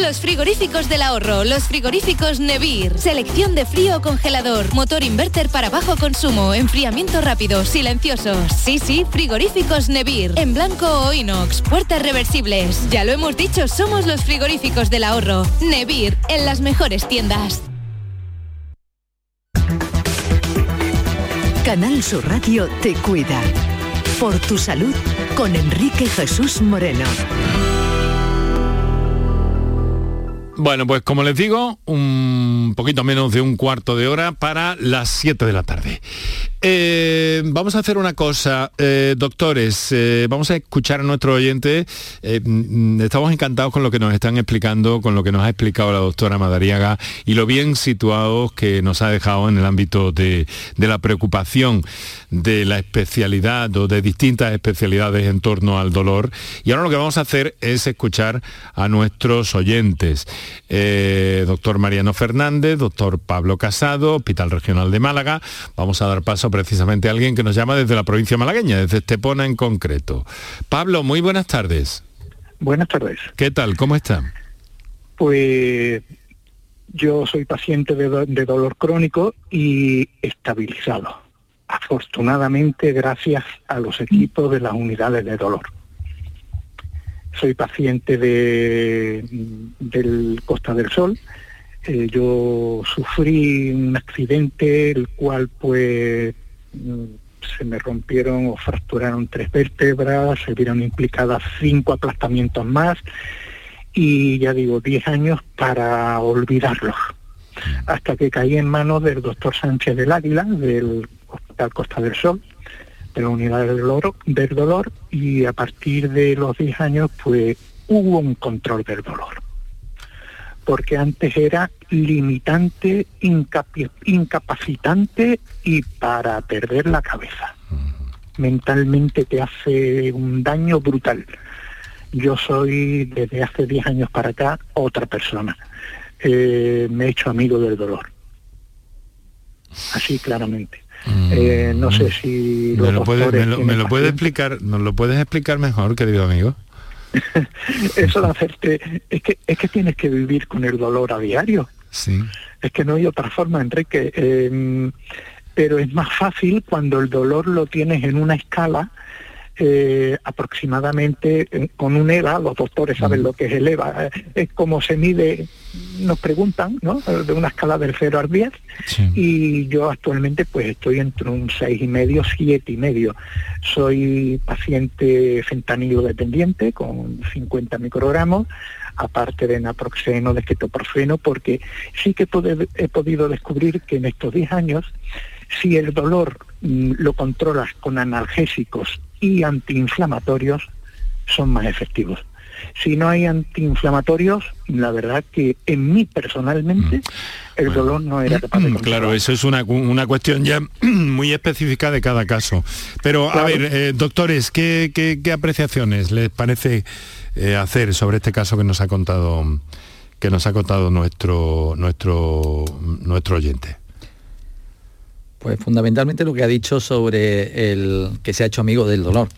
Los frigoríficos del ahorro, los frigoríficos Nevir. Selección de frío o congelador, motor inverter para bajo consumo, enfriamiento rápido, silenciosos. Sí, sí, frigoríficos Nevir. En blanco o inox, puertas reversibles. Ya lo hemos dicho, somos los frigoríficos del ahorro. Nevir, en las mejores tiendas. Canal Sur Radio te cuida. Por tu salud con Enrique Jesús Moreno. Bueno, pues como les digo, un poquito menos de un cuarto de hora para las 7 de la tarde. Eh, vamos a hacer una cosa, eh, doctores, eh, vamos a escuchar a nuestro oyente. Mm, estamos encantados con lo que nos están explicando, con lo que nos ha explicado la doctora Madariaga y lo bien situados que nos ha dejado en el ámbito de, de la preocupación de la especialidad o de distintas especialidades en torno al dolor. Y ahora lo que vamos a hacer es escuchar a nuestros oyentes. Doctor Mariano Fernández, doctor Pablo Casado, Hospital Regional de Málaga. Vamos a dar paso precisamente alguien que nos llama desde la provincia malagueña, desde Estepona en concreto. Pablo, muy buenas tardes. Buenas tardes. ¿Qué tal? ¿Cómo está? Pues yo soy paciente de, dolor crónico y estabilizado. Afortunadamente gracias a los equipos de las unidades de dolor. Soy paciente de, del Costa del Sol eh, yo sufrí un accidente el cual pues mm, se me rompieron o fracturaron tres vértebras, se vieron implicadas cinco aplastamientos más y ya digo, diez años para olvidarlos. Hasta que caí en manos del doctor Sánchez del Águila, del Hospital Costa del Sol, de la unidad del dolor, del dolor y a partir de los diez años pues hubo un control del dolor porque antes era limitante, incapacitante y para perder la cabeza. Mentalmente te hace un daño brutal. Yo soy desde hace 10 años para acá otra persona. Eh, me he hecho amigo del dolor. Así claramente. Eh, no sé si... ¿Me lo, me lo puede explicar? ¿Nos lo puedes explicar mejor, querido amigo? Eso de hacerte, es que, es que tienes que vivir con el dolor a diario. Sí. Es que no hay otra forma, Enrique. Em, pero es más fácil cuando el dolor lo tienes en una escala eh, aproximadamente eh, con un EVA, los doctores saben lo que es el EVA, es como se mide, nos preguntan, ¿no? De una escala del 0 al 10, y yo actualmente pues estoy entre un seis y medio, siete y medio. Soy paciente fentanilo dependiente con 50 microgramos, aparte de naproxeno, de ketoprofeno, porque sí que he podido descubrir que en estos 10 años, si el dolor mm, lo controlas con analgésicos y antiinflamatorios, son más efectivos. Si no hay antiinflamatorios, la verdad que en mí personalmente mm. el dolor no era capaz de Claro, eso es una, cuestión ya muy específica de cada caso. Pero, a ver, eh, doctores, ¿qué, ¿qué, apreciaciones les parece eh, hacer sobre este caso que nos ha contado que nos ha contado nuestro nuestro nuestro oyente? Pues fundamentalmente lo que ha dicho sobre el que se ha hecho amigo del dolor.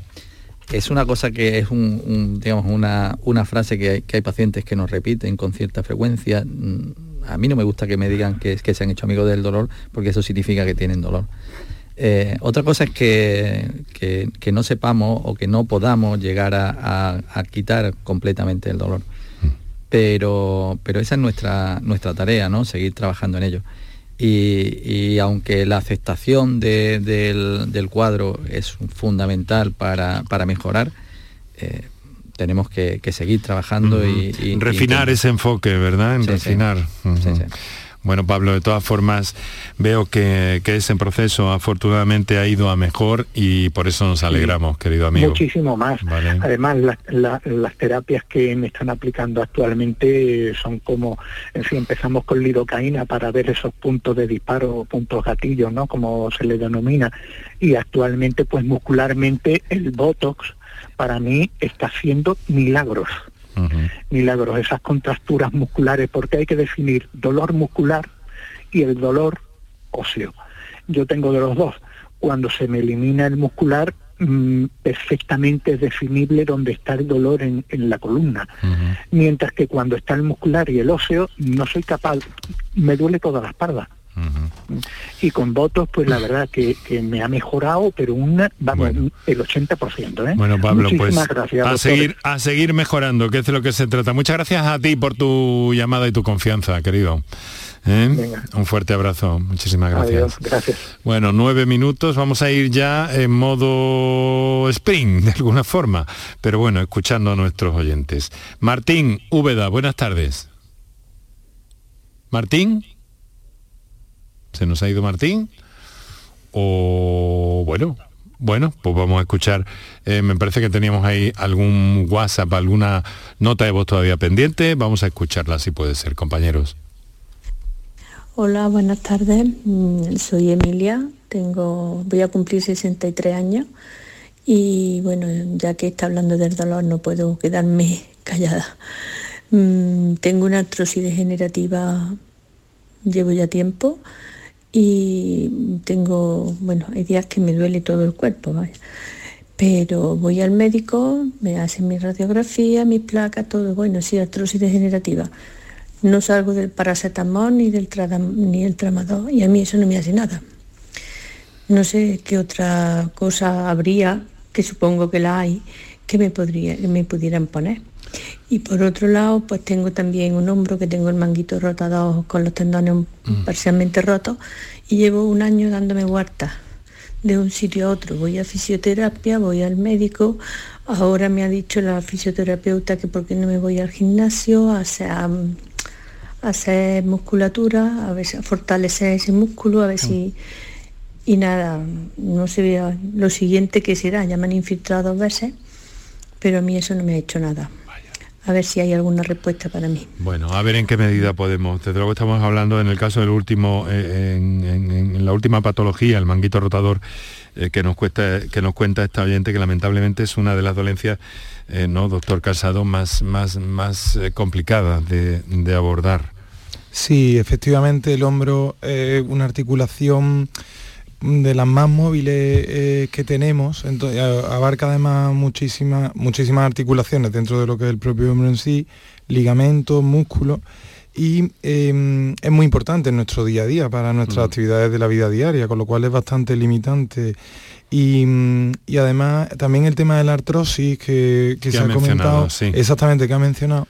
Es una cosa que es un, digamos, una, una, frase que hay, pacientes que nos repiten con cierta frecuencia. Mm, a mí no me gusta que me digan que, que se han hecho amigos del dolor, porque eso significa que tienen dolor. Eh, otra cosa es que, que, no sepamos o que no podamos llegar a, quitar completamente el dolor. Mm. Pero, pero esa es nuestra, nuestra tarea, ¿no? Seguir trabajando en ello. Y, aunque la aceptación del, cuadro es fundamental para, mejorar, eh, tenemos que, seguir trabajando y, Refinar ese enfoque, ¿verdad? En refinar. Bueno, Pablo, de todas formas, veo que, ese proceso afortunadamente ha ido a mejor y por eso nos alegramos, querido amigo. Muchísimo más. Además, las terapias que me están aplicando actualmente son como, en fin, empezamos con lidocaína para ver esos puntos de disparo, puntos gatillos, ¿no? Como se le denomina. Y actualmente, pues muscularmente, el Botox para mí está haciendo milagros milagros, esas contracturas musculares, porque hay que definir dolor muscular y el dolor óseo. Yo tengo de los dos. Cuando se me elimina el muscular, mm, perfectamente es definible dónde está el dolor en, la columna. Mientras que cuando está el muscular y el óseo, no soy capaz, me duele toda la espalda. Y con votos, pues la verdad que, me ha mejorado, pero una, vamos, el 80%. ¿eh? Bueno, Pablo, pues a seguir, a seguir mejorando, que es de lo que se trata. Muchas gracias a ti por tu llamada y tu confianza, querido. ¿Eh? Un fuerte abrazo, muchísimas gracias. gracias. Bueno, nueve minutos, vamos a ir ya en modo spring, de alguna forma, pero bueno, escuchando a nuestros oyentes. Martín Úbeda, buenas tardes. Martín se nos ha ido Martín. O bueno, bueno, pues vamos a escuchar. Eh, me parece que teníamos ahí algún WhatsApp, alguna nota de voz todavía pendiente. Vamos a escucharla si puede ser, compañeros. Hola, buenas tardes. Mm, soy Emilia. Tengo, voy a cumplir 63 años y bueno, ya que está hablando del dolor, no puedo quedarme callada. Mm, tengo una artrosis degenerativa, llevo ya tiempo y tengo, bueno, hay días que me duele todo el cuerpo, vaya. Pero voy al médico, me hacen mi radiografía, mi placa, todo, bueno, sí, artrosis degenerativa. No salgo del paracetamol ni del ni el tramador y a mí eso no me hace nada. No sé qué otra cosa habría, que supongo que la hay, que me, podría, que me pudieran poner. Y por otro lado, pues tengo también un hombro que tengo el manguito rotado con los tendones mm. parcialmente rotos y llevo un año dándome vueltas de un sitio a otro. Voy a fisioterapia, voy al médico. Ahora me ha dicho la fisioterapeuta que por qué no me voy al gimnasio a hacer, musculatura, a ver si a fortalecer ese músculo, a ver si... Y nada, no sé lo siguiente que será, ya me han infiltrado dos veces pero a mí eso no me ha hecho nada. A ver si hay alguna respuesta para mí. Bueno, a ver en qué medida podemos. Desde luego estamos hablando en el caso del último, eh, en, la última patología, el manguito rotador, eh, que, nos cuesta, que nos cuenta esta oyente, que lamentablemente es una de las dolencias, eh, ¿no, doctor Casado, más, más, más complicadas de, de abordar. Sí, efectivamente el hombro es una articulación de las más móviles eh, que tenemos, entonces, abarca además muchísimas, muchísimas articulaciones dentro de lo que es el propio hombro en sí, ligamentos, músculos, y em, es muy importante en nuestro día a día para nuestras actividades de la vida diaria, con lo cual es bastante limitante. Y, y además también el tema de la artrosis que, se ha, comentado, exactamente, que ha mencionado.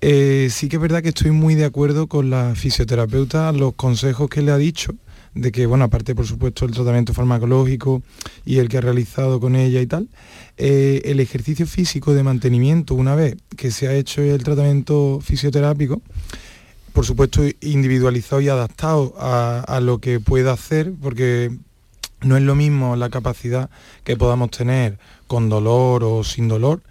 Eh, sí que es verdad que estoy muy de acuerdo con la fisioterapeuta, los consejos que le ha dicho, de que, bueno, aparte por supuesto el tratamiento farmacológico y el que ha realizado con ella y tal, eh, el ejercicio físico de mantenimiento, una vez que se ha hecho el tratamiento fisioterápico, por supuesto individualizado y adaptado a, lo que pueda hacer, porque no es lo mismo la capacidad que podamos tener con dolor o sin dolor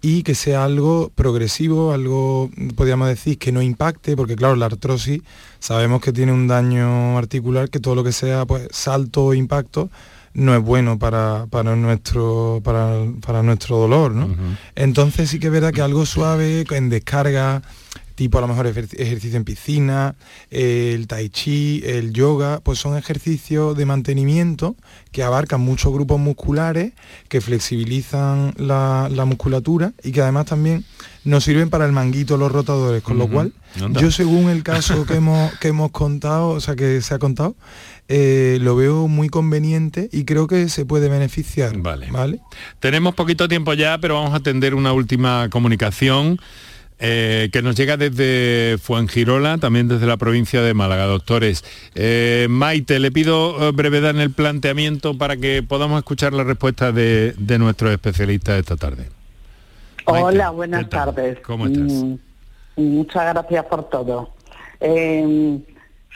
y que sea algo progresivo, algo, podríamos decir, que no impacte, porque claro, la artrosis sabemos que tiene un daño articular, que todo lo que sea pues, salto o impacto no es bueno para, nuestro, para, nuestro dolor. ¿no? Entonces sí que es verdad que algo suave, en descarga, tipo a lo mejor ejercicio en piscina, el tai chi, el yoga, pues son ejercicios de mantenimiento que abarcan muchos grupos musculares, que flexibilizan la, musculatura y que además también nos sirven para el manguito, los rotadores, con lo cual yo según el caso que hemos, que hemos contado, o sea que se ha contado, eh, lo veo muy conveniente y creo que se puede beneficiar. Vale. ¿vale? Tenemos poquito tiempo ya, pero vamos a atender una última comunicación. Eh, que nos llega desde Fuengirola, también desde la provincia de Málaga, doctores. Eh, Maite, le pido eh, brevedad en el planteamiento para que podamos escuchar la respuesta de, de nuestros especialistas esta tarde. Hola, buenas tardes. ¿Cómo estás? Mm, muchas gracias por todo. Em,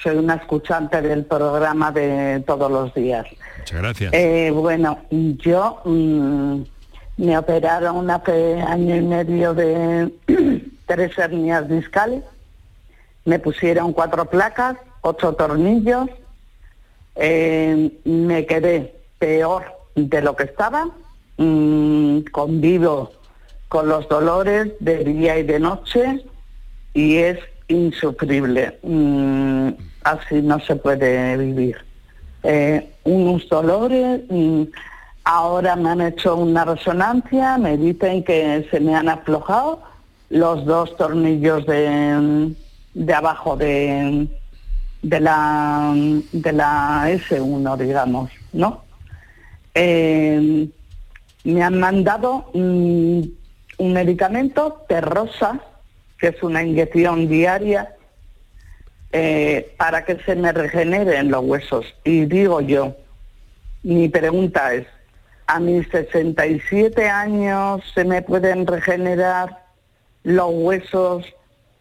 soy una escuchante del programa de todos los días. Muchas gracias. bueno, yo mm, me operaron hace año y medio de tres hernias discales, me pusieron cuatro placas, ocho tornillos, eh, me quedé peor de lo que estaba, mm, convivo con los dolores de día y de noche y es insufrible. Mm, así no se puede vivir. Eh, unos dolores, mm, ahora me han hecho una resonancia, me dicen que se me han aflojado los dos tornillos de, de abajo de, de, la, de la S1, digamos, ¿no? Eh, me han mandado un, medicamento, Terrosa, que es una inyección diaria, eh, para que se me regeneren los huesos. Y digo yo, mi pregunta es, ¿a mis 67 años se me pueden regenerar los huesos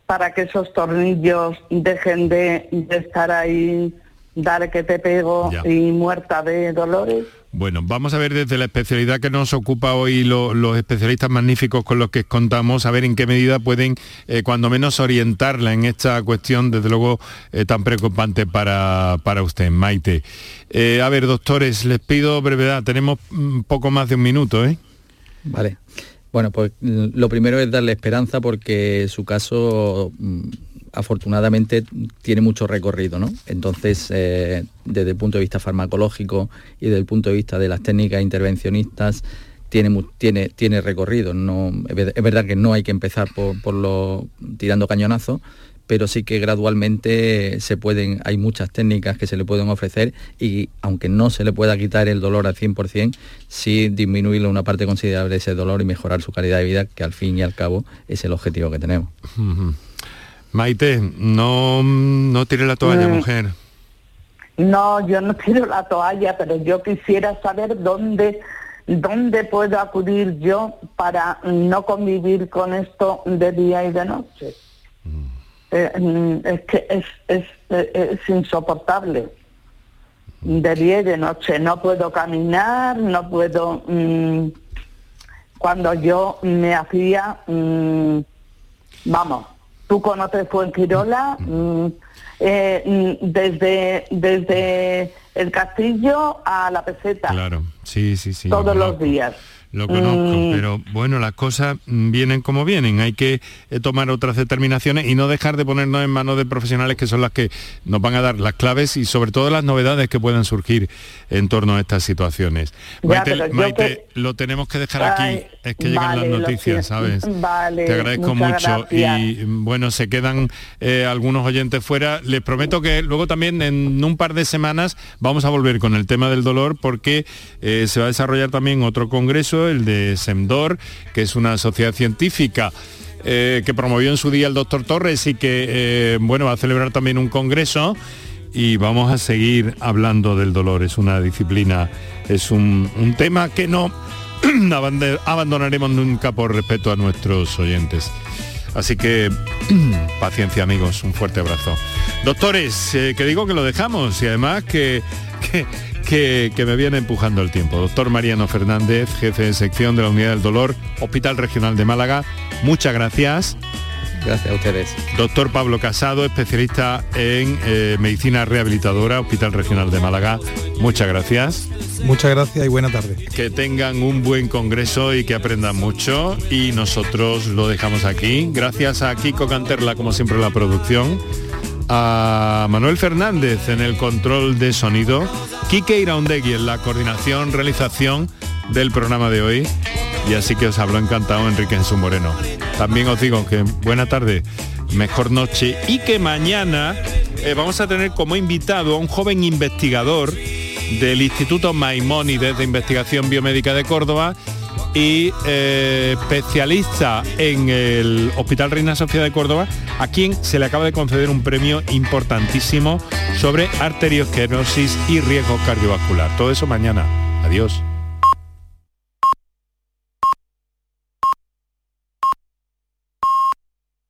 para que esos tornillos dejen de, estar ahí, dar que te pego y muerta de dolores? Bueno, vamos a ver desde la especialidad que nos ocupa hoy los especialistas magníficos con los que contamos, a ver en qué medida pueden, eh, cuando menos, orientarla en esta cuestión, desde luego, eh, tan preocupante para, para usted, Maite. Eh, a ver, doctores, les pido brevedad, tenemos un poco más de un minuto, ¿eh? Vale. Bueno, pues lo primero es darle esperanza porque su caso mm, afortunadamente tiene mucho recorrido, ¿no? Entonces, eh, desde el punto de vista farmacológico y desde el punto de vista de las técnicas intervencionistas, tiene, tiene, tiene recorrido. No, es verdad que no hay que empezar por, por lo tirando cañonazo, pero sí que gradualmente se pueden, hay muchas técnicas que se le pueden ofrecer y aunque no se le pueda quitar el dolor al 100%, sí disminuirle una parte considerable de ese dolor y mejorar su calidad de vida, que al fin y al cabo es el objetivo que tenemos. Maite, no, no tire la toalla, mm. mujer. No, yo no tiro la toalla, pero yo quisiera saber dónde, dónde puedo acudir yo para no convivir con esto de día y de noche. Eh, es que es, es, es, insoportable. De día y de noche no puedo caminar, no puedo... Mm, cuando yo me hacía, mm, vamos, tú conoces Fuenquirola, mm, eh, desde, desde el castillo a la peseta. Claro, sí, sí, sí. Todos los días. Lo conozco, Mm. pero bueno, las cosas vienen como vienen. Hay que eh, tomar otras determinaciones y no dejar de ponernos en manos de profesionales que son las que nos van a dar las claves y sobre todo las novedades que puedan surgir en torno a estas situaciones. Ya, Maite, lo tenemos que dejar aquí. Es que llegan vale, las noticias. ¿sabes? Vale, Te agradezco mucho. gracias. Y bueno, se quedan eh, algunos oyentes fuera. Les prometo que luego también en un par de semanas vamos a volver con el tema del dolor porque eh, se va a desarrollar también otro congreso, el de SEMDOR, que es una sociedad científica. eh, que promovió en su día el doctor Torres y que eh, bueno va a celebrar también un congreso y vamos a seguir hablando del dolor. Es una disciplina, es un, tema que no abandonaremos nunca por respeto a nuestros oyentes. Así que paciencia amigos, un fuerte abrazo. Doctores, eh, que digo que lo dejamos y además que, que- que me viene empujando el tiempo. Doctor Mariano Fernández, jefe de sección de la Unidad del Dolor, Hospital Regional de Málaga, muchas gracias. Gracias a ustedes. Doctor Pablo Casado, especialista en eh, medicina rehabilitadora, Hospital Regional de Málaga, muchas gracias. Muchas gracias y buena tarde. Que tengan un buen congreso y que aprendan mucho. Y nosotros lo dejamos aquí. Gracias a Kiko Canterla, como siempre, la producción. A Manuel Fernández en el control de sonido. Quique Iraundegui en la coordinación, realización del programa de hoy. Y así que os habló encantado Enrique Jesús Moreno. También os digo que buena tarde, mejor noche y que mañana eh, vamos a tener como invitado a un joven investigador del Instituto Maimónides de Investigación Biomédica de Córdoba y eh, especialista en el Hospital Reina Sofía de Córdoba, a quien se le acaba de conceder un premio importantísimo sobre arteriosclerosis y riesgo cardiovascular. Todo eso mañana. Adiós.